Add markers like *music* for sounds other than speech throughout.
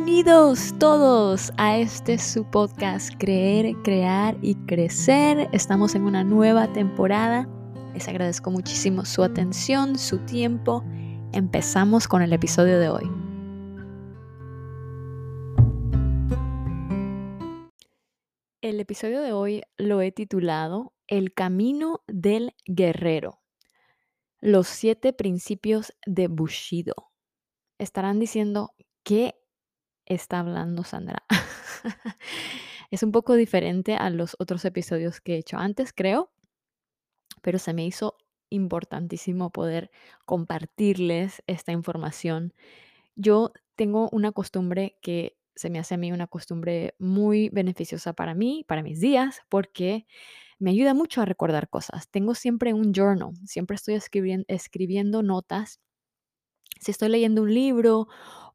Bienvenidos todos a este su podcast Creer, Crear y Crecer. Estamos en una nueva temporada. Les agradezco muchísimo su atención, su tiempo. Empezamos con el episodio de hoy. El episodio de hoy lo he titulado El camino del guerrero. Los siete principios de Bushido. Estarán diciendo, ¿qué está hablando Sandra? *laughs* es un poco diferente a los otros episodios que he hecho antes, creo, pero se me hizo importantísimo poder compartirles esta información. Yo tengo una costumbre que se me hace a mí una costumbre muy beneficiosa para mí, para mis días, porque me ayuda mucho a recordar cosas. Tengo siempre un journal, siempre estoy escribiendo, escribiendo notas. Si estoy leyendo un libro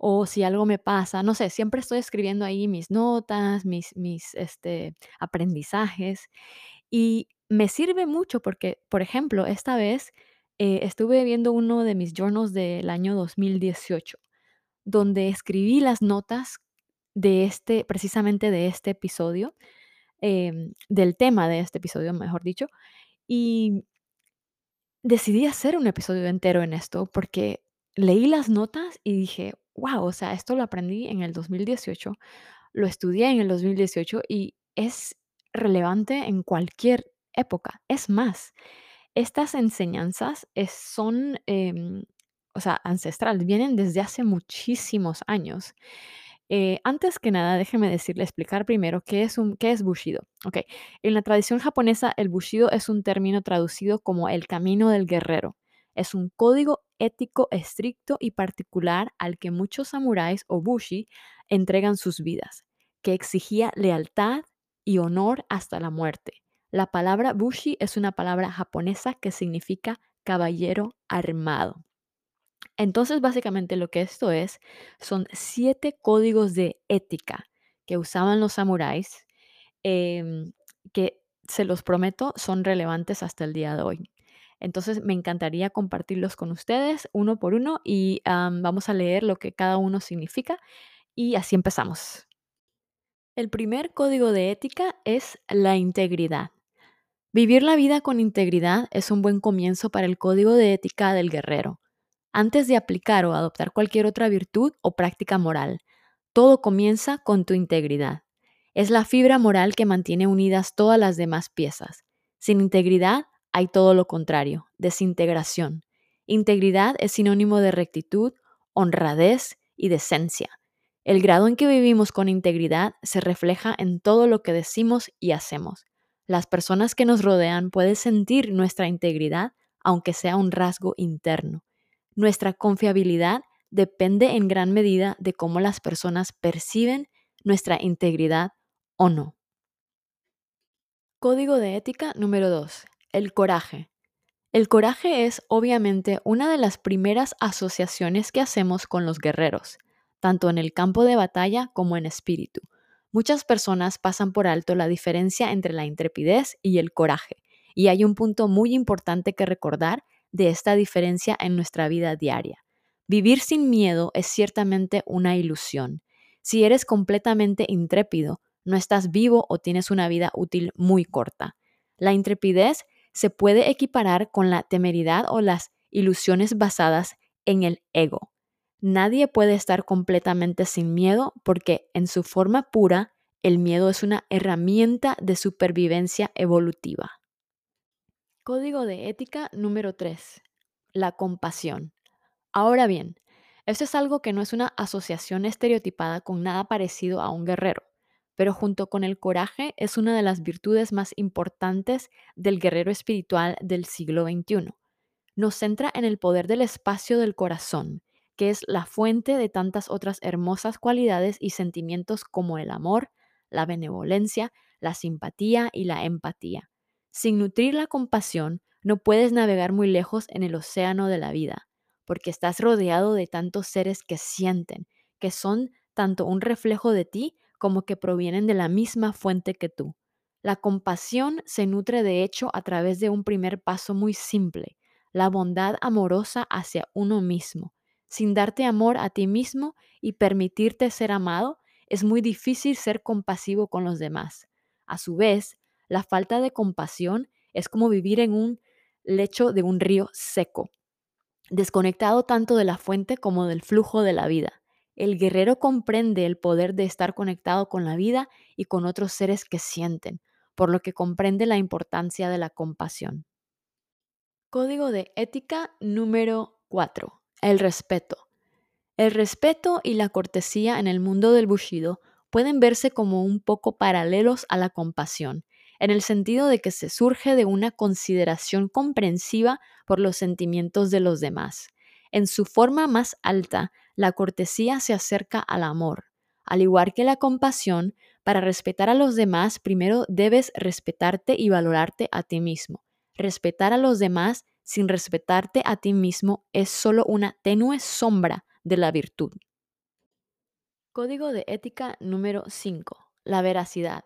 o si algo me pasa, no sé, siempre estoy escribiendo ahí mis notas, mis, mis este, aprendizajes y me sirve mucho porque, por ejemplo, esta vez eh, estuve viendo uno de mis journals del año 2018, donde escribí las notas de este, precisamente de este episodio, em, del tema de este episodio, mejor dicho, y decidí hacer un episodio entero en esto porque leí las notas y dije, wow, o sea, esto lo aprendí en el 2018, lo estudié en el 2018 y es relevante en cualquier época. Es más, estas enseñanzas son, em, o sea, ancestrales, vienen desde hace muchísimos años. Eh, antes que nada, déjeme decirle, explicar primero qué es, un, qué es Bushido. Okay. En la tradición japonesa, el Bushido es un término traducido como el camino del guerrero. Es un código ético estricto y particular al que muchos samuráis o bushi entregan sus vidas, que exigía lealtad y honor hasta la muerte. La palabra bushi es una palabra japonesa que significa caballero armado. Entonces, básicamente lo que esto es, son siete códigos de ética que usaban los samuráis, em, que se los prometo, son relevantes hasta el día de hoy. Entonces, me encantaría compartirlos con ustedes uno por uno y vamos a leer lo que cada uno significa y así empezamos. El primer código de ética es la integridad. Vivir la vida con integridad es un buen comienzo para el código de ética del guerrero antes de aplicar o adoptar cualquier otra virtud o práctica moral. Todo comienza con tu integridad. Es la fibra moral que mantiene unidas todas las demás piezas. Sin integridad hay todo lo contrario, desintegración. Integridad es sinónimo de rectitud, honradez y decencia. El grado en que vivimos con integridad se refleja en todo lo que decimos y hacemos. Las personas que nos rodean pueden sentir nuestra integridad, aunque sea un rasgo interno. Nuestra confiabilidad depende en gran medida de cómo las personas perciben nuestra integridad o no. Código de ética número 2. El coraje. El coraje es obviamente una de las primeras asociaciones que hacemos con los guerreros, tanto en el campo de batalla como en espíritu. Muchas personas pasan por alto la diferencia entre la intrepidez y el coraje, y hay un punto muy importante que recordar de esta diferencia en nuestra vida diaria. Vivir sin miedo es ciertamente una ilusión. Si eres completamente intrépido, no estás vivo o tienes una vida útil muy corta. La intrepidez se puede equiparar con la temeridad o las ilusiones basadas en el ego. Nadie puede estar completamente sin miedo porque en su forma pura el miedo es una herramienta de supervivencia evolutiva. Código de ética número 3. La compasión. Ahora bien, esto es algo que no es una asociación estereotipada con nada parecido a un guerrero, pero junto con el coraje es una de las virtudes más importantes del guerrero espiritual del siglo XXI. Nos centra en el poder del espacio del corazón, que es la fuente de tantas otras hermosas cualidades y sentimientos como el amor, la benevolencia, la simpatía y la empatía. Sin nutrir la compasión, no puedes navegar muy lejos en el océano de la vida, porque estás rodeado de tantos seres que sienten, que son tanto un reflejo de ti como que provienen de la misma fuente que tú. La compasión se nutre de hecho a través de un primer paso muy simple, la bondad amorosa hacia uno mismo. Sin darte amor a ti mismo y permitirte ser amado, es muy difícil ser compasivo con los demás. A su vez, la falta de compasión es como vivir en un lecho de un río seco, desconectado tanto de la fuente como del flujo de la vida. El guerrero comprende el poder de estar conectado con la vida y con otros seres que sienten, por lo que comprende la importancia de la compasión. Código de ética número 4. El respeto. El respeto y la cortesía en el mundo del bushido pueden verse como un poco paralelos a la compasión, en el sentido de que se surge de una consideración comprensiva por los sentimientos de los demás. En su forma más alta, la cortesía se acerca al amor. Al igual que la compasión, para respetar a los demás, primero debes respetarte y valorarte a ti mismo. Respetar a los demás sin respetarte a ti mismo es solo una tenue sombra de la virtud. Código de ética número 5. La veracidad.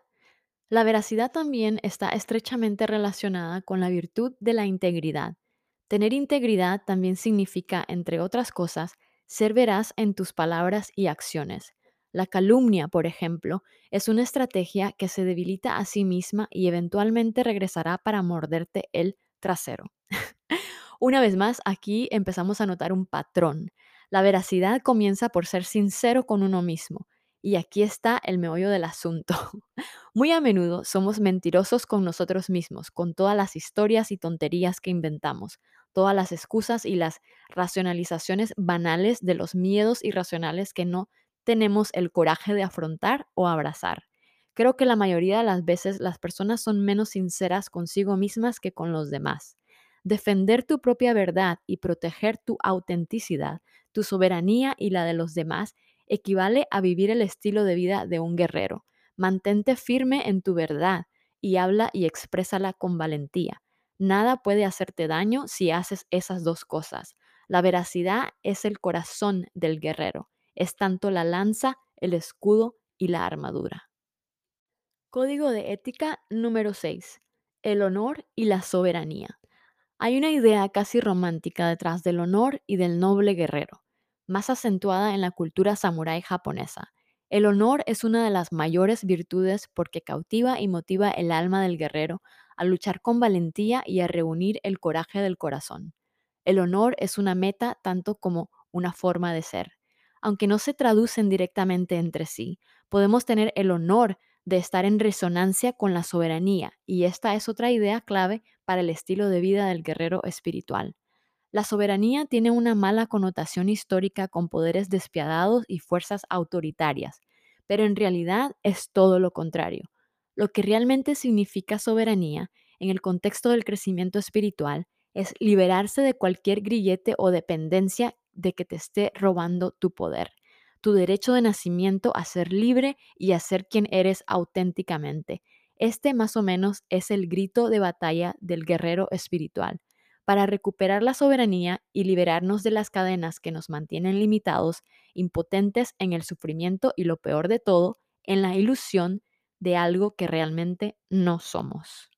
La veracidad también está estrechamente relacionada con la virtud de la integridad. Tener integridad también significa, entre otras cosas, ser veraz en tus palabras y acciones. La calumnia, por ejemplo, es una estrategia que se debilita a sí misma y eventualmente regresará para morderte el trasero. *laughs* Una vez más, aquí empezamos a notar un patrón. La veracidad comienza por ser sincero con uno mismo. Y aquí está el meollo del asunto. *laughs* Muy a menudo somos mentirosos con nosotros mismos, con todas las historias y tonterías que inventamos, todas las excusas y las racionalizaciones banales de los miedos irracionales que no tenemos el coraje de afrontar o abrazar. Creo que la mayoría de las veces las personas son menos sinceras consigo mismas que con los demás. Defender tu propia verdad y proteger tu autenticidad, tu soberanía y la de los demás equivale a vivir el estilo de vida de un guerrero. Mantente firme en tu verdad y habla y exprésala con valentía. Nada puede hacerte daño si haces esas dos cosas. La veracidad es el corazón del guerrero. Es tanto la lanza, el escudo y la armadura. Código de ética número 6. El honor y la soberanía. Hay una idea casi romántica detrás del honor y del noble guerrero, más acentuada en la cultura samurái japonesa. El honor es una de las mayores virtudes porque cautiva y motiva el alma del guerrero a luchar con valentía y a reunir el coraje del corazón. El honor es una meta tanto como una forma de ser. Aunque no se traducen directamente entre sí, podemos tener el honor de estar en resonancia con la soberanía, y esta es otra idea clave para el estilo de vida del guerrero espiritual. La soberanía tiene una mala connotación histórica con poderes despiadados y fuerzas autoritarias, pero en realidad es todo lo contrario. Lo que realmente significa soberanía en el contexto del crecimiento espiritual es liberarse de cualquier grillete o dependencia de que te esté robando tu poder tu derecho de nacimiento a ser libre y a ser quien eres auténticamente. Este más o menos es el grito de batalla del guerrero espiritual. Para recuperar la soberanía y liberarnos de las cadenas que nos mantienen limitados, impotentes en el sufrimiento y lo peor de todo, en la ilusión de algo que realmente no somos.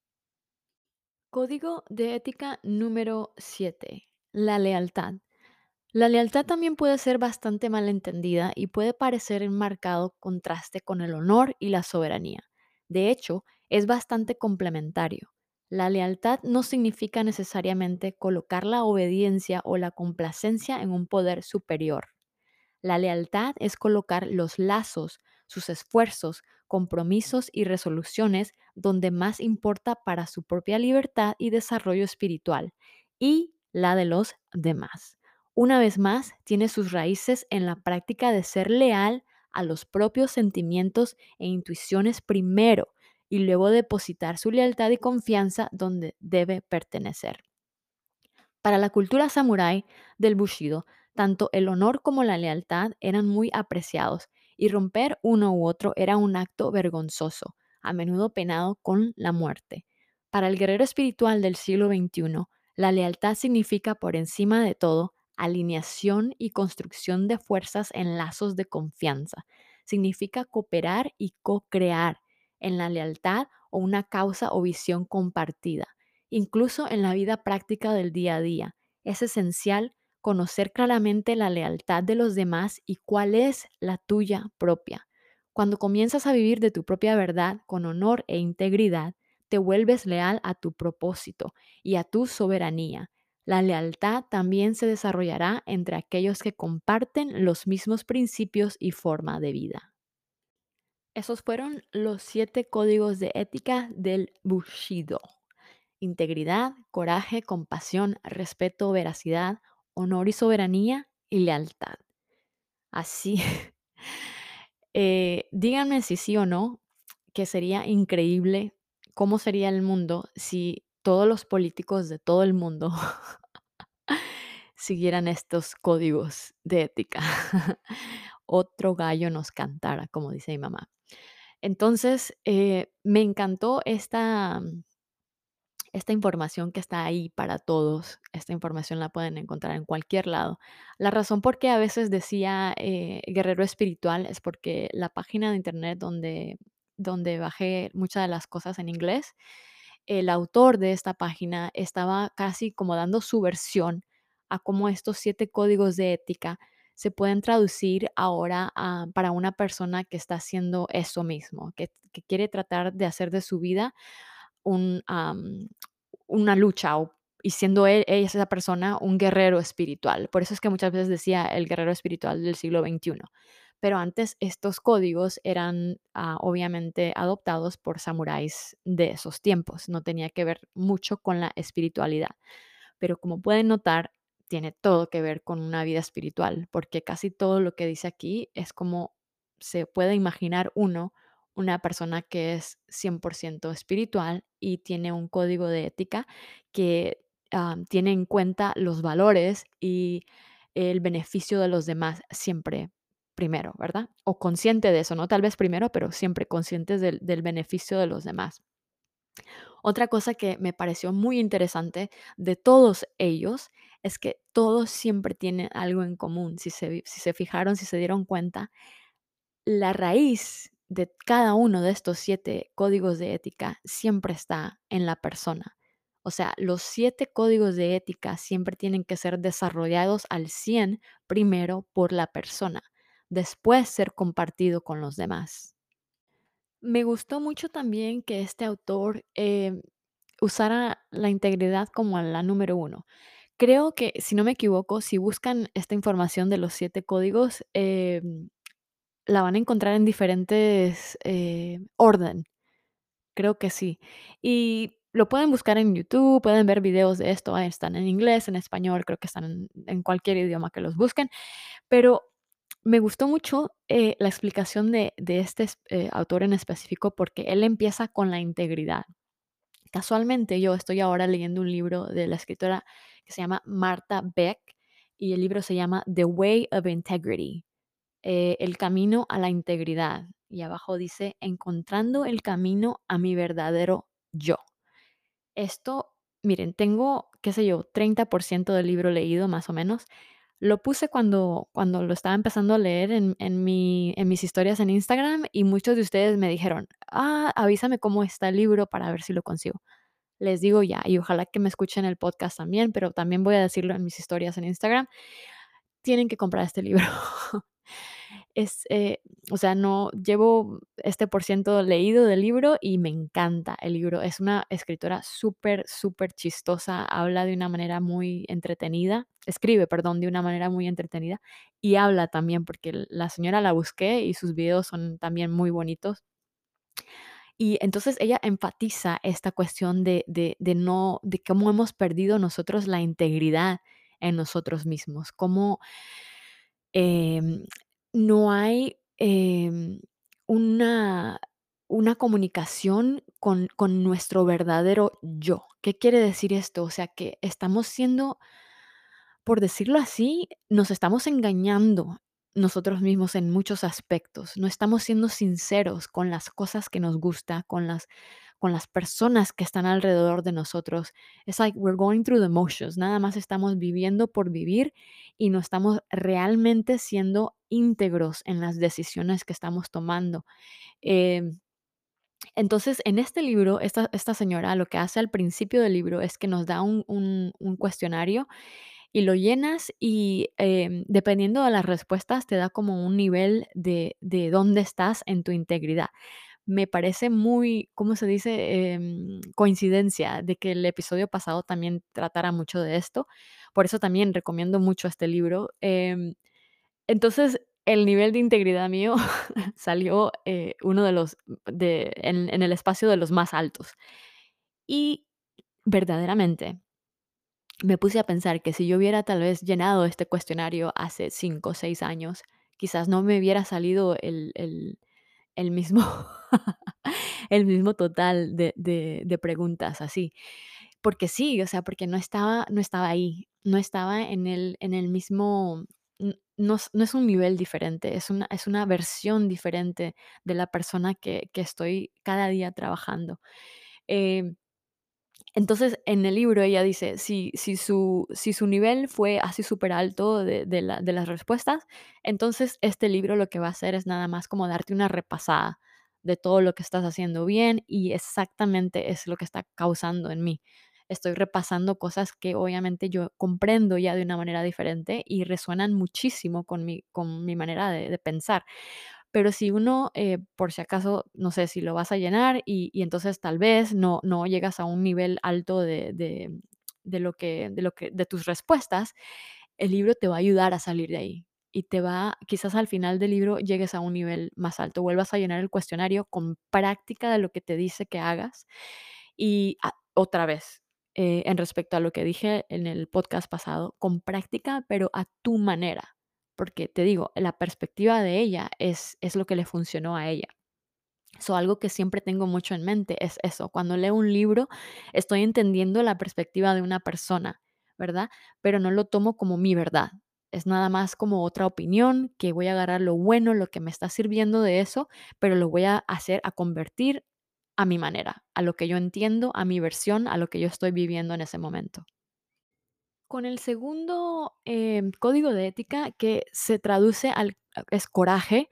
Código de ética número 7. La lealtad. La lealtad también puede ser bastante malentendida y puede parecer en marcado contraste con el honor y la soberanía. De hecho, es bastante complementario. La lealtad no significa necesariamente colocar la obediencia o la complacencia en un poder superior. La lealtad es colocar los lazos, sus esfuerzos, compromisos y resoluciones donde más importa para su propia libertad y desarrollo espiritual y la de los demás una vez más, tiene sus raíces en la práctica de ser leal a los propios sentimientos e intuiciones primero y luego depositar su lealtad y confianza donde debe pertenecer. Para la cultura samurái del Bushido, tanto el honor como la lealtad eran muy apreciados y romper uno u otro era un acto vergonzoso, a menudo penado con la muerte. Para el guerrero espiritual del siglo XXI, la lealtad significa por encima de todo alineación y construcción de fuerzas en lazos de confianza. Significa cooperar y co-crear en la lealtad o una causa o visión compartida. Incluso en la vida práctica del día a día, es esencial conocer claramente la lealtad de los demás y cuál es la tuya propia. Cuando comienzas a vivir de tu propia verdad con honor e integridad, te vuelves leal a tu propósito y a tu soberanía. La lealtad también se desarrollará entre aquellos que comparten los mismos principios y forma de vida. Esos fueron los siete códigos de ética del Bushido. Integridad, coraje, compasión, respeto, veracidad, honor y soberanía y lealtad. Así, *laughs* eh, díganme si sí o no, que sería increíble cómo sería el mundo si todos los políticos de todo el mundo *laughs* siguieran estos códigos de ética. *laughs* Otro gallo nos cantara, como dice mi mamá. Entonces, eh, me encantó esta, esta información que está ahí para todos. Esta información la pueden encontrar en cualquier lado. La razón por qué a veces decía eh, guerrero espiritual es porque la página de internet donde, donde bajé muchas de las cosas en inglés, el autor de esta página estaba casi como dando su versión a cómo estos siete códigos de ética se pueden traducir ahora para una persona que está haciendo eso mismo, que, que quiere tratar de hacer de su vida una lucha o- y siendo ella, esa persona, un guerrero espiritual. Por eso es que muchas veces decía el guerrero espiritual del siglo XXI. Pero antes estos códigos eran ah, obviamente adoptados por samuráis de esos tiempos. No tenía que ver mucho con la espiritualidad. Pero como pueden notar, tiene todo que ver con una vida espiritual, porque casi todo lo que dice aquí es como se puede imaginar uno una persona que es 100% espiritual y tiene un código de ética que ah, tiene en cuenta los valores y el beneficio de los demás siempre primero, ¿verdad? O consciente de eso, no tal vez primero, pero siempre conscientes del, del beneficio de los demás. Otra cosa que me pareció muy interesante de todos ellos es que todos siempre tienen algo en común. Si se, si se fijaron, si se dieron cuenta, la raíz de cada uno de estos siete códigos de ética siempre está en la persona. O sea, los siete códigos de ética siempre tienen que ser desarrollados al 100 primero por la persona, después ser compartido con los demás. Me gustó mucho también que este autor em, usara la integridad como la número uno. Creo que, si no me equivoco, si buscan esta información de los siete códigos, em, la van a encontrar en diferentes eh, orden. Creo que sí. Y lo pueden buscar en YouTube, pueden ver videos de esto. ah, Están en inglés, en español, creo que están en, cualquier idioma que los busquen. Pero me gustó mucho eh, la explicación de, de este es- eh, autor en específico porque él empieza con la integridad. Casualmente yo estoy ahora leyendo un libro de la escritora que se llama Marta Beck y el libro se llama The Way of Integrity, eh, el camino a la integridad. Y abajo dice, encontrando el camino a mi verdadero yo. Esto, miren, tengo, qué sé yo, 30% del libro leído más o menos. Lo puse cuando, cuando lo estaba empezando a leer en, en mi, en mis historias en Instagram y muchos de ustedes me dijeron, ah, avísame cómo está el libro para ver si lo consigo. Les digo ya, y ojalá que me escuchen el podcast también, pero también voy a decirlo en mis historias en Instagram. Tienen que comprar este libro. *laughs* Es, eh, o sea, no llevo este por ciento leído del libro y me encanta el libro. Es una escritora súper, súper chistosa. Habla de una manera muy entretenida. Escribe, perdón, de una manera muy entretenida. Y habla también, porque la señora la busqué y sus videos son también muy bonitos. Y entonces ella enfatiza esta cuestión de, de, de no, de cómo hemos perdido nosotros la integridad en nosotros mismos, cómo em, no hay em, una, una comunicación con, con nuestro verdadero yo. ¿Qué quiere decir esto? O sea, que estamos siendo por decirlo así, nos estamos engañando nosotros mismos en muchos aspectos. No estamos siendo sinceros con las cosas que nos gusta, con las con las personas que están alrededor de nosotros. Es like we're going through the motions. Nada más estamos viviendo por vivir y no estamos realmente siendo íntegros en las decisiones que estamos tomando. Em, entonces, en este libro, esta, esta señora lo que hace al principio del libro es que nos da un, cuestionario y lo llenas y em, dependiendo de las respuestas te da como un nivel de, de dónde estás en tu integridad. Me parece muy, ¿cómo se dice? Em, coincidencia de que el episodio pasado también tratara mucho de esto. Por eso también recomiendo mucho este libro. Em, entonces, el nivel de integridad mío *laughs* salió eh, uno de los, de, en, el espacio de los más altos. Y verdaderamente me puse a pensar que si yo hubiera tal vez llenado este cuestionario hace cinco o seis años, quizás no me hubiera salido el- el mismo, *laughs* *laughs* el mismo total de, de- preguntas así. Porque sí, o sea, porque no estaba, no estaba ahí, no estaba en el, en el mismo, no, no es un nivel diferente, es una, es una versión diferente de la persona que, que estoy cada día trabajando. Em, entonces, en el libro ella dice, si, si, su, si su nivel fue así súper alto de, de las respuestas, entonces este libro lo que va a hacer es nada más como darte una repasada de todo lo que estás haciendo bien y exactamente es lo que está causando en mí. Estoy repasando cosas que obviamente yo comprendo ya de una manera diferente y resuenan muchísimo con mi, con mi manera de pensar. Pero si uno, eh, por si acaso, no sé, si lo vas a llenar y, y entonces tal vez no, no llegas a un nivel alto de, de lo que, de lo que, de tus respuestas, el libro te va a ayudar a salir de ahí. Y te va, quizás al final del libro llegues a un nivel más alto, vuelvas a llenar el cuestionario con práctica de lo que te dice que hagas. Y ah, otra vez, eh, en respecto a lo que dije en el podcast pasado, con práctica, pero a tu manera porque te digo, la perspectiva de ella es, es lo que le funcionó a ella. So, algo que siempre tengo mucho en mente es eso. Cuando leo un libro, estoy entendiendo la perspectiva de una persona, ¿verdad? Pero no lo tomo como mi verdad. Es nada más como otra opinión, que voy a agarrar lo bueno, lo que me está sirviendo de eso, pero lo voy a hacer, a convertir a mi manera, a lo que yo entiendo, a mi versión, a lo que yo estoy viviendo en ese momento. Con el segundo em, código de ética que se traduce al es coraje,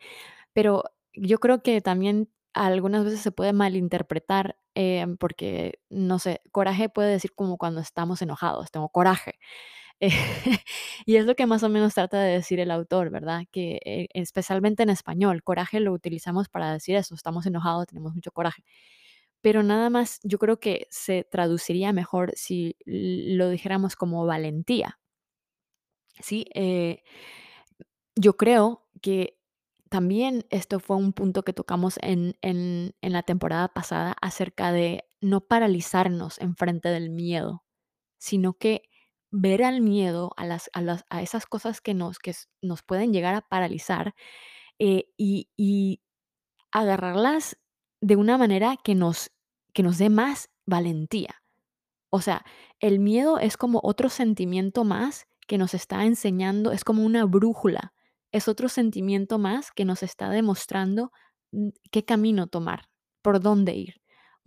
pero yo creo que también algunas veces se puede malinterpretar, em, porque, no sé, coraje puede decir como cuando estamos enojados, tengo coraje. Eh, *laughs* y es lo que más o menos trata de decir el autor, ¿verdad? Que eh, especialmente en español, coraje lo utilizamos para decir eso, estamos enojados, tenemos mucho coraje. Pero nada más, yo creo que se traduciría mejor si lo dijéramos como valentía, ¿sí? Eh, yo creo que también esto fue un punto que tocamos en, en, en la temporada pasada acerca de no paralizarnos enfrente del miedo, sino que ver al miedo, a, las, a, las, a esas cosas que nos, que nos pueden llegar a paralizar eh, y, y agarrarlas de una manera que nos, que nos dé más valentía. O sea, el miedo es como otro sentimiento más que nos está enseñando, es como una brújula, es otro sentimiento más que nos está demostrando mm, qué camino tomar, por dónde ir.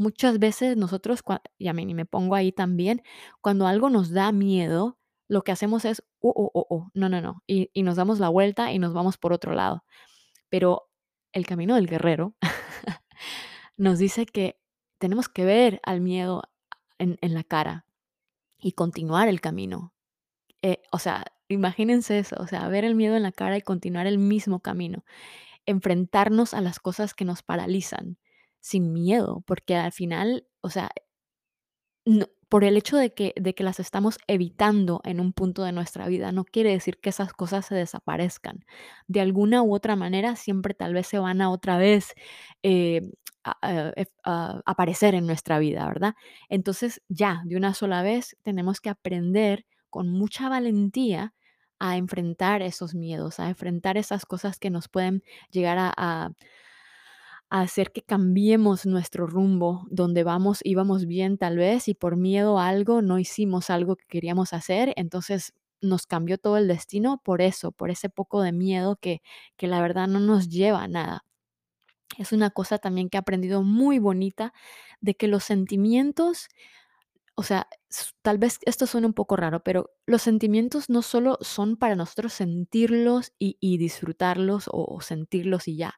Muchas veces nosotros, y a mí me pongo ahí también, cuando algo nos da miedo, lo que hacemos es, oh, oh, oh, oh, no, no, no, y, nos damos la vuelta y nos vamos por otro lado. Pero el camino del guerrero *laughs* nos dice que tenemos que ver al miedo en en la cara y continuar el camino. Eh, o sea, imagínense eso, o sea, ver el miedo en la cara y continuar el mismo camino, enfrentarnos a las cosas que nos paralizan sin miedo, porque al final, o sea, por el hecho de que, de que las estamos evitando en un punto de nuestra vida, no quiere decir que esas cosas se desaparezcan. De alguna u otra manera, siempre tal vez se van a otra vez eh, aparecer en nuestra vida, ¿verdad? Entonces, ya, de una sola vez, tenemos que aprender con mucha valentía a enfrentar esos miedos, a enfrentar esas cosas que nos pueden llegar a hacer que cambiemos nuestro rumbo, donde vamos, íbamos bien tal vez y por miedo a algo no hicimos algo que queríamos hacer, entonces nos cambió todo el destino por eso, por ese poco de miedo que, que la verdad no nos lleva a nada. Es una cosa también que he aprendido muy bonita de que los sentimientos o sea, tal vez esto suene un poco raro, pero los sentimientos no solo son para nosotros sentirlos y y disfrutarlos o o sentirlos y ya.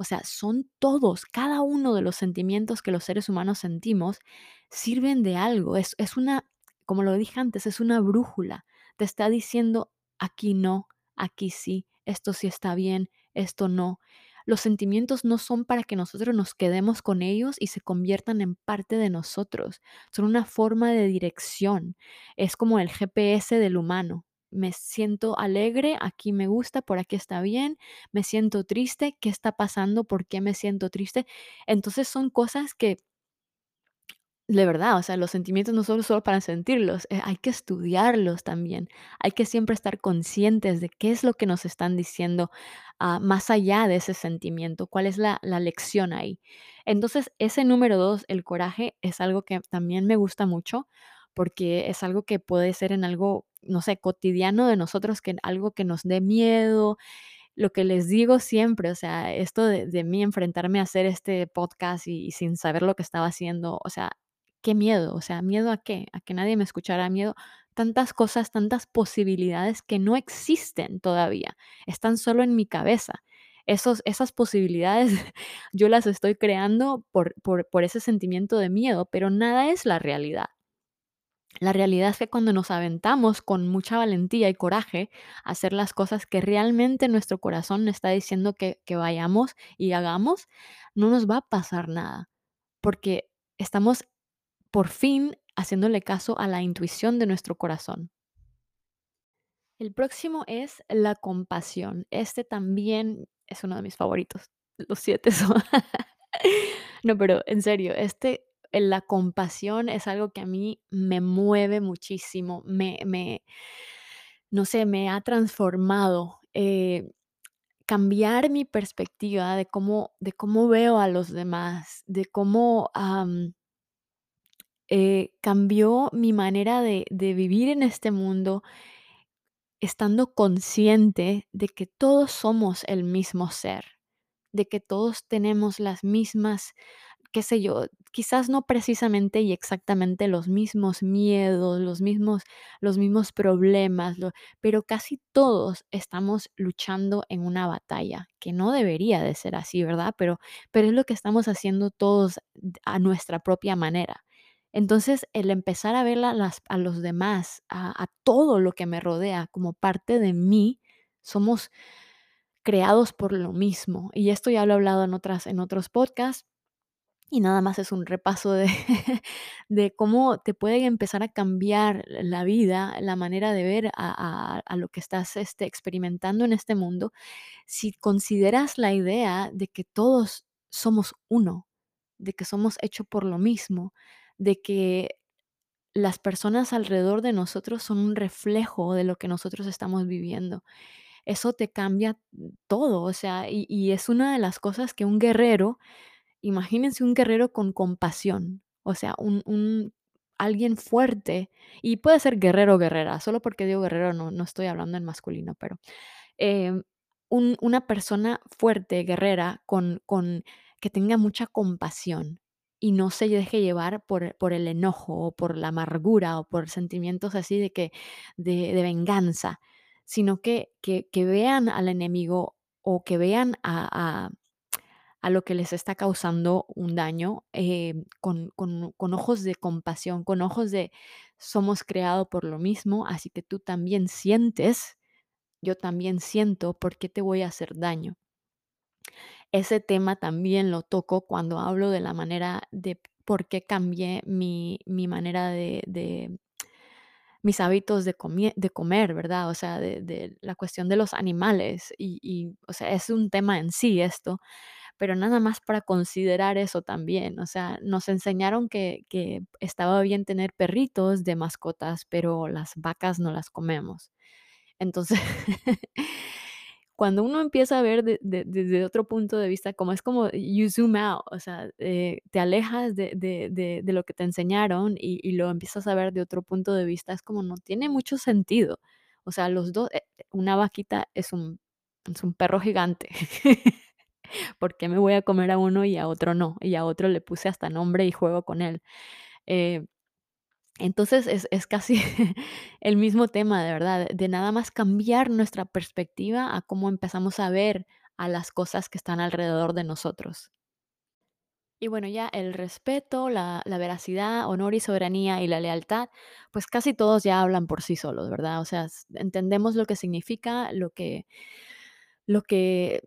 O sea, son todos, cada uno de los sentimientos que los seres humanos sentimos sirven de algo. Es es una, como lo dije antes, es una brújula. te está diciendo aquí no, aquí sí, esto sí está bien, esto no. Los sentimientos no son para que nosotros nos quedemos con ellos y se conviertan en parte de nosotros. Son una forma de dirección. Es como el GPS del humano. Me siento alegre, aquí me gusta, por aquí está bien. Me siento triste, ¿qué está pasando? ¿Por qué me siento triste? Entonces son cosas que de verdad, o sea, los sentimientos no son solo para sentirlos, eh, hay que estudiarlos también. Hay que siempre estar conscientes de qué es lo que nos están diciendo ah, más allá de ese sentimiento, cuál es la, la lección ahí. Entonces, ese número dos, el coraje, es algo que también me gusta mucho porque es algo que puede ser en algo, no sé, cotidiano de nosotros, que algo que nos dé miedo, lo que les digo siempre, o sea, esto de, mí enfrentarme a hacer este podcast y, y sin saber lo que estaba haciendo, o sea, qué miedo, o sea, ¿miedo a qué? A que nadie me escuchara, miedo, tantas cosas, tantas posibilidades que no existen todavía, están solo en mi cabeza. Esos, esas posibilidades *laughs* yo las estoy creando por, por, por ese sentimiento de miedo, pero nada es la realidad. La realidad es que cuando nos aventamos con mucha valentía y coraje a hacer las cosas que realmente nuestro corazón está diciendo que, que vayamos y hagamos, no nos va a pasar nada, porque estamos por fin haciéndole caso a la intuición de nuestro corazón. El próximo es la compasión. Este también es uno de mis favoritos. Los siete son. *laughs* no, pero en serio, este, la compasión es algo que a mí me mueve muchísimo. Me, me no sé, me ha transformado. eh, cambiar mi perspectiva de cómo, de cómo veo a los demás, de cómo eh, cambió mi manera de, de vivir en este mundo, estando consciente de que todos somos el mismo ser, de que todos tenemos las mismas qué sé yo, quizás no precisamente y exactamente los mismos miedos, los mismos, los mismos problemas, pero casi todos estamos luchando en una batalla, que no debería de ser así, ¿verdad? Pero, pero es lo que estamos haciendo todos a nuestra propia manera. Entonces, el empezar a ver a los demás, a, a todo lo que me rodea como parte de mí, somos creados por lo mismo. Y esto ya lo he hablado en otras, en otros podcasts y nada más es un repaso de, *laughs* de cómo te puede empezar a cambiar la vida, la manera de ver a, a- lo que estás este, experimentando en este mundo, si consideras la idea de que todos somos uno, de que somos hechos por lo mismo, de que las personas alrededor de nosotros son un reflejo de lo que nosotros estamos viviendo. Eso te cambia todo, o sea, y, y es una de las cosas que un guerrero Imagínense un guerrero con compasión, o sea, un alguien fuerte, y puede ser guerrero o guerrera, solo porque digo guerrero no no estoy hablando en masculino, pero, un una persona fuerte, guerrera, con con que tenga mucha compasión y no se deje llevar por por el enojo, o por la amargura, o por sentimientos así de que de venganza, sino que que vean al enemigo, o que vean a a lo que les está causando un daño, eh, con, con- con ojos de compasión, con ojos de somos creados por lo mismo, así que tú también sientes, yo también siento, ¿por qué te voy a hacer daño? Ese tema también lo toco cuando hablo de la manera de por qué cambié mi, mi manera de, de- mis hábitos de, comie- de comer, ¿verdad? O sea, de, de la cuestión de los animales y, y, o sea, es un tema en sí esto pero nada más para considerar eso también. O sea, nos enseñaron que, que estaba bien tener perritos de mascotas, pero las vacas no las comemos. Entonces, *laughs* cuando uno empieza a ver de- de- desde otro punto de vista, como es como you zoom out, o sea, eh, te alejas de, de- de- de lo que te enseñaron y, y lo empiezas a ver de otro punto de vista, es como no tiene mucho sentido. O sea, los dos, eh, una vaquita es un, es un perro gigante. *laughs* ¿Por qué me voy a comer a uno y a otro no? Y a otro le puse hasta nombre y juego con él. Eh, entonces es, es casi *laughs* el mismo tema, de verdad, de nada más cambiar nuestra perspectiva a cómo empezamos a ver a las cosas que están alrededor de nosotros. Y bueno, ya el respeto, la, la veracidad, honor y soberanía y la lealtad, pues casi todos ya hablan por sí solos, ¿verdad? O sea, entendemos lo que significa, lo que, lo que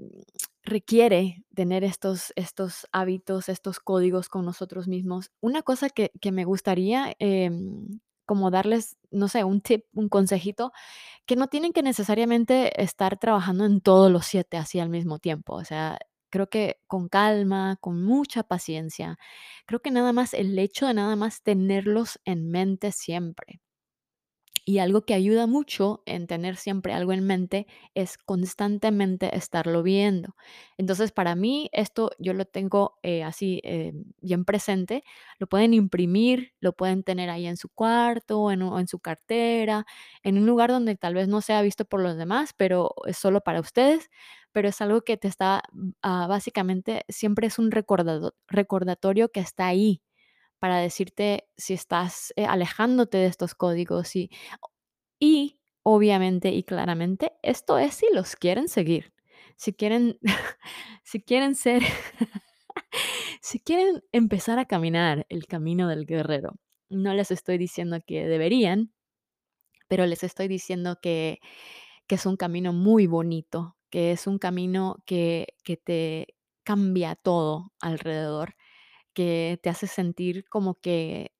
requiere tener estos, estos hábitos, estos códigos con nosotros mismos. Una cosa que, que me gustaría em, como darles, no sé, un tip, un consejito, que no tienen que necesariamente estar trabajando en todos los 7 así al mismo tiempo. O sea, creo que con calma, con mucha paciencia, creo que nada más el hecho de nada más tenerlos en mente siempre y algo que ayuda mucho en tener siempre algo en mente es constantemente estarlo viendo. Entonces, para mí, esto yo lo tengo eh, así eh, bien presente. Lo pueden imprimir, lo pueden tener ahí en su cuarto, en, u- en su cartera, en un lugar donde tal vez no sea visto por los demás, pero es solo para ustedes. Pero es algo que te está, ah, básicamente, siempre es un recordatorio que está ahí para decirte si estás eh, alejándote de estos códigos y y, obviamente y claramente, esto es si los quieren seguir. Si quieren *laughs* si quieren ser *laughs* si quieren empezar a caminar el camino del guerrero. No les estoy diciendo que deberían, pero les estoy diciendo que que es un camino muy bonito, que es un camino que que te cambia todo alrededor, que te hace sentir como que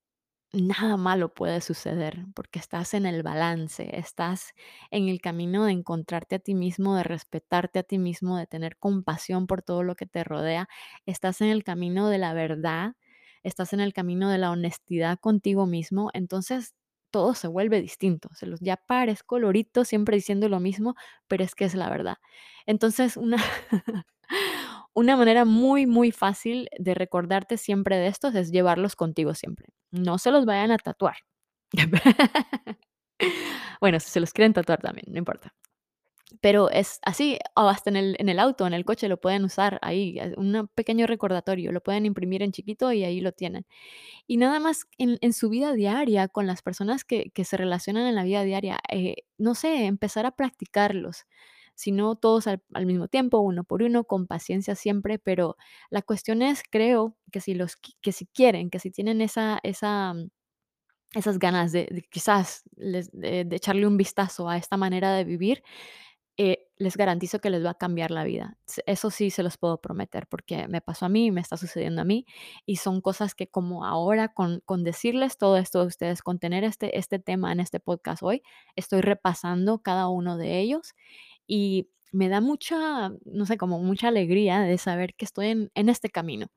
Nada malo puede suceder porque estás en el balance, estás en el camino de encontrarte a ti mismo, de respetarte a ti mismo, de tener compasión por todo lo que te rodea. Estás en el camino de la verdad, estás en el camino de la honestidad contigo mismo. Entonces todo se vuelve distinto. Se los, ya pares colorito siempre diciendo lo mismo, pero es que es la verdad. Entonces, una, *laughs* una manera muy, muy fácil de recordarte siempre de estos es llevarlos contigo siempre. No se los vayan a tatuar. *laughs* Bueno, si se los quieren tatuar también, no importa. Pero es así, o hasta en el, en el auto, en el coche lo pueden usar ahí, eh, un pequeño recordatorio, lo pueden imprimir en chiquito y ahí lo tienen. Y nada más en, en su vida diaria, con las personas que, que se relacionan en la vida diaria, eh, no sé, empezar a practicarlos. Si no todos al, mismo tiempo, uno por uno, con paciencia siempre, pero la cuestión es, creo, que si los que si quieren, que si tienen esa, esa esas ganas de, quizás de, de echarle un vistazo a esta manera de vivir, eh, les garantizo que les va a cambiar la vida. Eso sí se los puedo prometer porque me pasó a mí, me está sucediendo a mí y son cosas que como ahora con, con decirles todo esto a ustedes, con tener este, este tema en este podcast hoy, estoy repasando cada uno de ellos y me da mucha, no sé, como mucha alegría de saber que estoy en, en este camino,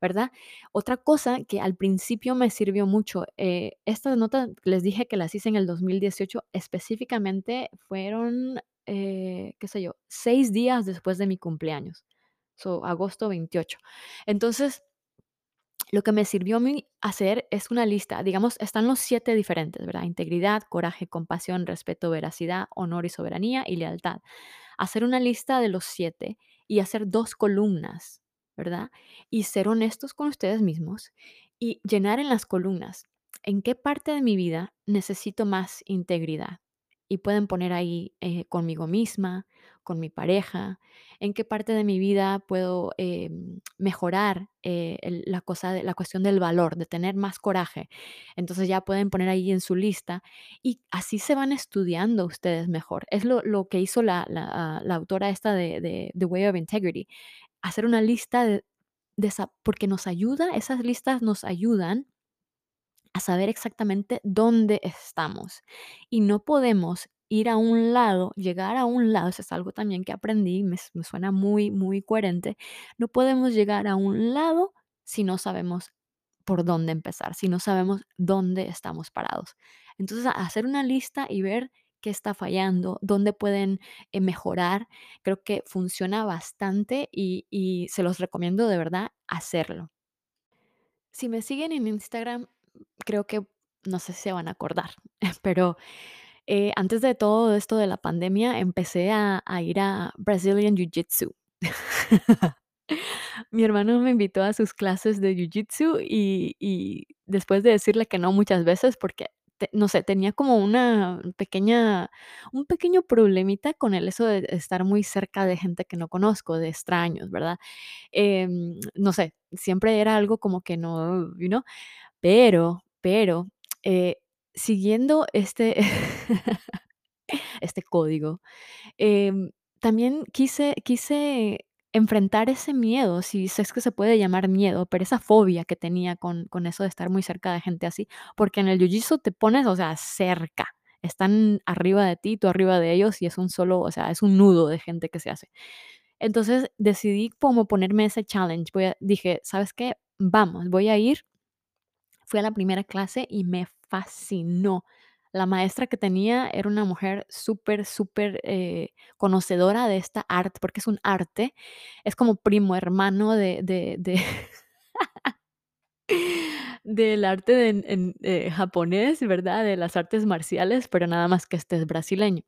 ¿verdad? Otra cosa que al principio me sirvió mucho, eh, estas notas les dije que las hice en el 2018, específicamente fueron, eh, qué sé yo, seis días después de mi cumpleaños, so, agosto 28. Entonces, lo que me sirvió a mí hacer es una lista, digamos, están los siete diferentes, ¿verdad? Integridad, coraje, compasión, respeto, veracidad, honor y soberanía y lealtad hacer una lista de los siete y hacer dos columnas, ¿verdad? Y ser honestos con ustedes mismos y llenar en las columnas en qué parte de mi vida necesito más integridad. Y pueden poner ahí eh, conmigo misma, con mi pareja, en qué parte de mi vida puedo eh, mejorar eh, la, cosa la cuestión del valor, de tener más coraje. Entonces ya pueden poner ahí en su lista y así se van estudiando ustedes mejor. Es lo, que hizo la, autora esta de, de The Way of Integrity, hacer una lista de, de esa, porque nos ayuda, esas listas nos ayudan a saber exactamente dónde estamos. Y no podemos ir a un lado, llegar a un lado, eso es algo también que aprendí, me, me suena muy, muy coherente, no podemos llegar a un lado si no sabemos por dónde empezar, si no sabemos dónde estamos parados. Entonces, hacer una lista y ver qué está fallando, dónde pueden eh, mejorar, creo que funciona bastante y se los recomiendo de verdad hacerlo. Si me siguen en Instagram, creo que no sé si se van a acordar, *laughs* pero eh, antes de todo esto de la pandemia, empecé a, ir a Brazilian Jiu-Jitsu. *laughs* Mi hermano me invitó a sus clases de Jiu-Jitsu y, y después de decirle que no muchas veces, porque no sé, tenía como una pequeña, un pequeño problemita con el eso de estar muy cerca de gente que no conozco, de extraños, ¿verdad? Em, no sé, siempre era algo como que no, you know, pero, pero, eh, siguiendo este, *laughs* este código, em, también quise, quise enfrentar ese miedo, si es que se puede llamar miedo, pero esa fobia que tenía con, con eso de estar muy cerca de gente así, porque en el jiu te pones, o sea, cerca, están arriba de ti, tú arriba de ellos y es un solo, o sea, es un nudo de gente que se hace. Entonces decidí como ponerme ese challenge, voy dije, ¿sabes qué? Vamos, voy a ir. Fui a la primera clase y me fascinó. La maestra que tenía era una mujer súper, súper eh, conocedora de esta arte, porque es un arte, es como primo hermano de, de, de *laughs* del arte en, eh, japonés, ¿verdad? De las artes marciales, pero nada más que este es brasileño.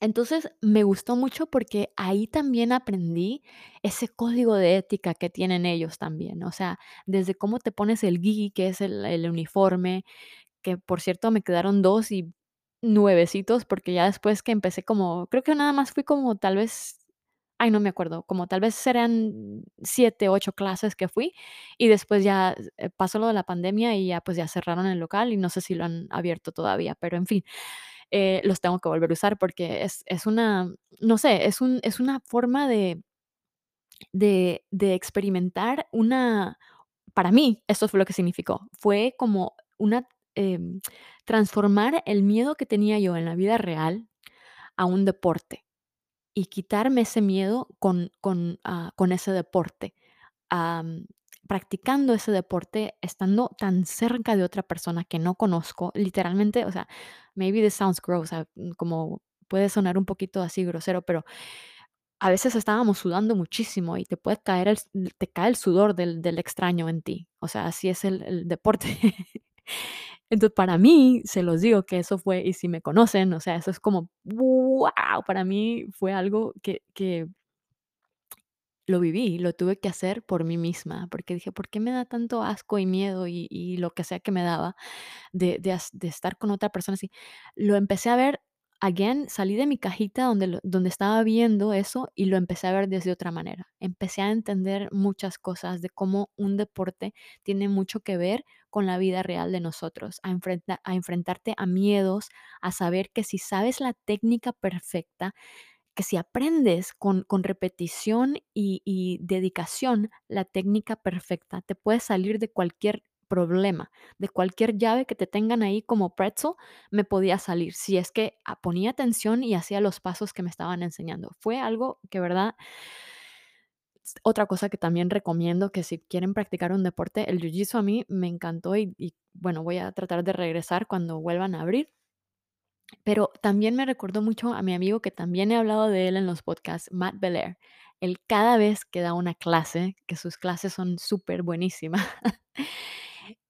Entonces me gustó mucho porque ahí también aprendí ese código de ética que tienen ellos también. O sea, desde cómo te pones el gi, que es el, uniforme, que por cierto me quedaron dos y nuevecitos, porque ya después que empecé como, creo que nada más fui como tal vez, ay, no me acuerdo, como tal vez serán siete, ocho clases que fui, y después ya eh, pasó lo de la pandemia y ya pues ya cerraron el local y no sé si lo han abierto todavía, pero en fin. Eh, los tengo que volver a usar porque es, es una, no sé, es, un, es una forma de, de, de experimentar una, para mí, eso fue lo que significó. Fue como una Em, transformar el miedo que tenía yo en la vida real a un deporte y quitarme ese miedo con, con, ah, con ese deporte. Practicando ese deporte, estando tan cerca de otra persona que no conozco, literalmente, o sea, maybe this sounds gross, mm, como puede sonar un poquito así grosero, pero a veces estábamos sudando muchísimo y te puede caer el, te cae el sudor del, del extraño en ti. O sea, así es el, el deporte. *laughs* Entonces, para mí, se los digo que eso fue, y si me conocen, o sea, eso es como, wow, para mí fue algo que, que lo viví, lo tuve que hacer por mí misma, porque dije, ¿por qué me da tanto asco y miedo y, y lo que sea que me daba de, de, estar con otra persona así? Lo empecé a ver, again, salí de mi cajita donde, donde estaba viendo eso y lo empecé a ver desde otra manera. Empecé a entender muchas cosas de cómo un deporte tiene mucho que ver con la vida real de nosotros, a, a enfrentarte a miedos, a saber que si sabes la técnica perfecta, que si aprendes con, con repetición y, dedicación la técnica perfecta, te puedes salir de cualquier problema, de cualquier llave que te tengan ahí como pretzel, me podía salir si es que ah, ponía atención y hacía los pasos que me estaban enseñando. Fue algo que, verdad, otra cosa que también recomiendo que si quieren practicar un deporte, el jiu-jitsu a mí me encantó y, y bueno, voy a tratar de regresar cuando vuelvan a abrir pero también me recordó mucho a mi amigo que también he hablado de él en los podcasts, Matt Belair. Él cada vez que da una clase, que sus clases son súper buenísimas, *laughs*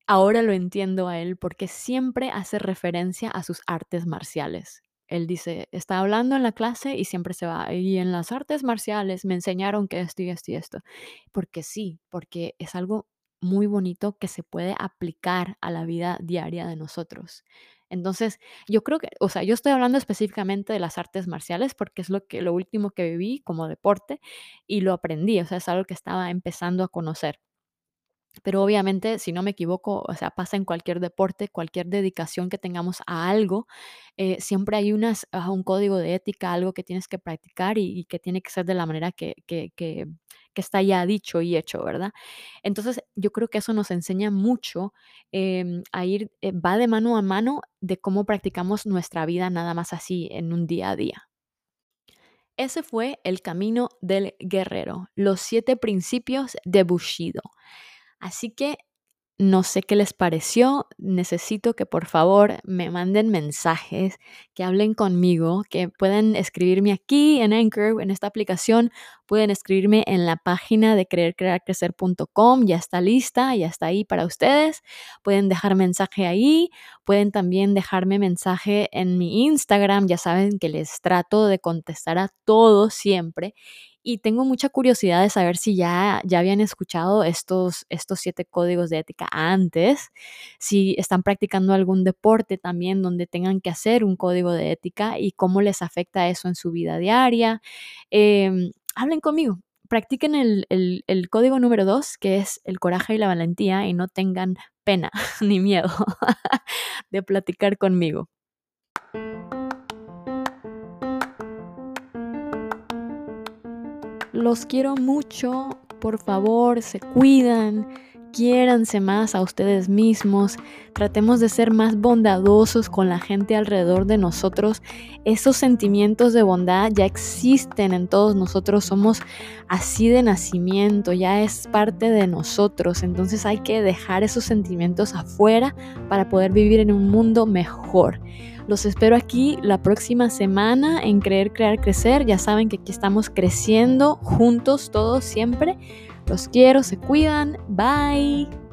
ahora lo entiendo a él porque siempre hace referencia a sus artes marciales. Él dice, está hablando en la clase y siempre se va, y en las artes marciales me enseñaron que esto y esto y esto. Porque sí, porque es algo muy bonito que se puede aplicar a la vida diaria de nosotros. Entonces, yo creo que, o sea, yo estoy hablando específicamente de las artes marciales porque es lo que lo último que viví como deporte y lo aprendí, o sea, es algo que estaba empezando a conocer. Pero obviamente, si no me equivoco, o sea, pasa en cualquier deporte, cualquier dedicación que tengamos a algo, eh, siempre hay unas, un código de ética, algo que tienes que practicar y, que tiene que ser de la manera que, que, que, está ya dicho y hecho, ¿verdad? Entonces, yo creo que eso nos enseña mucho em, a ir, eh, va de mano a mano de cómo practicamos nuestra vida nada más así en un día a día. Ese fue el camino del guerrero, los siete principios de Bushido. Así que no sé qué les pareció. Necesito que por favor me manden mensajes, que hablen conmigo, que pueden escribirme aquí en Anchor, en esta aplicación. Pueden escribirme en la página de creercrearcrecer.com. Ya está lista, ya está ahí para ustedes. Pueden dejar mensaje ahí. Pueden también dejarme mensaje en mi Instagram. Ya saben que les trato de contestar a todos siempre y tengo mucha curiosidad de saber si ya, ya habían escuchado estos, estos siete códigos de ética antes, si están practicando algún deporte también donde tengan que hacer un código de ética y cómo les afecta eso en su vida diaria. Em, hablen conmigo, practiquen el, el, código número dos, que es el coraje y la valentía, y no tengan pena *laughs* ni miedo de platicar conmigo. Los quiero mucho, por favor, se cuidan quiéranse más a ustedes mismos, tratemos de ser más bondadosos con la gente alrededor de nosotros. Esos sentimientos de bondad ya existen en todos nosotros, somos así de nacimiento, ya es parte de nosotros, entonces hay que dejar esos sentimientos afuera para poder vivir en un mundo mejor. Los espero aquí la próxima semana en Creer, Crear, Crecer. Ya saben que aquí estamos creciendo juntos todos siempre. Los quiero, se cuidan. Bye.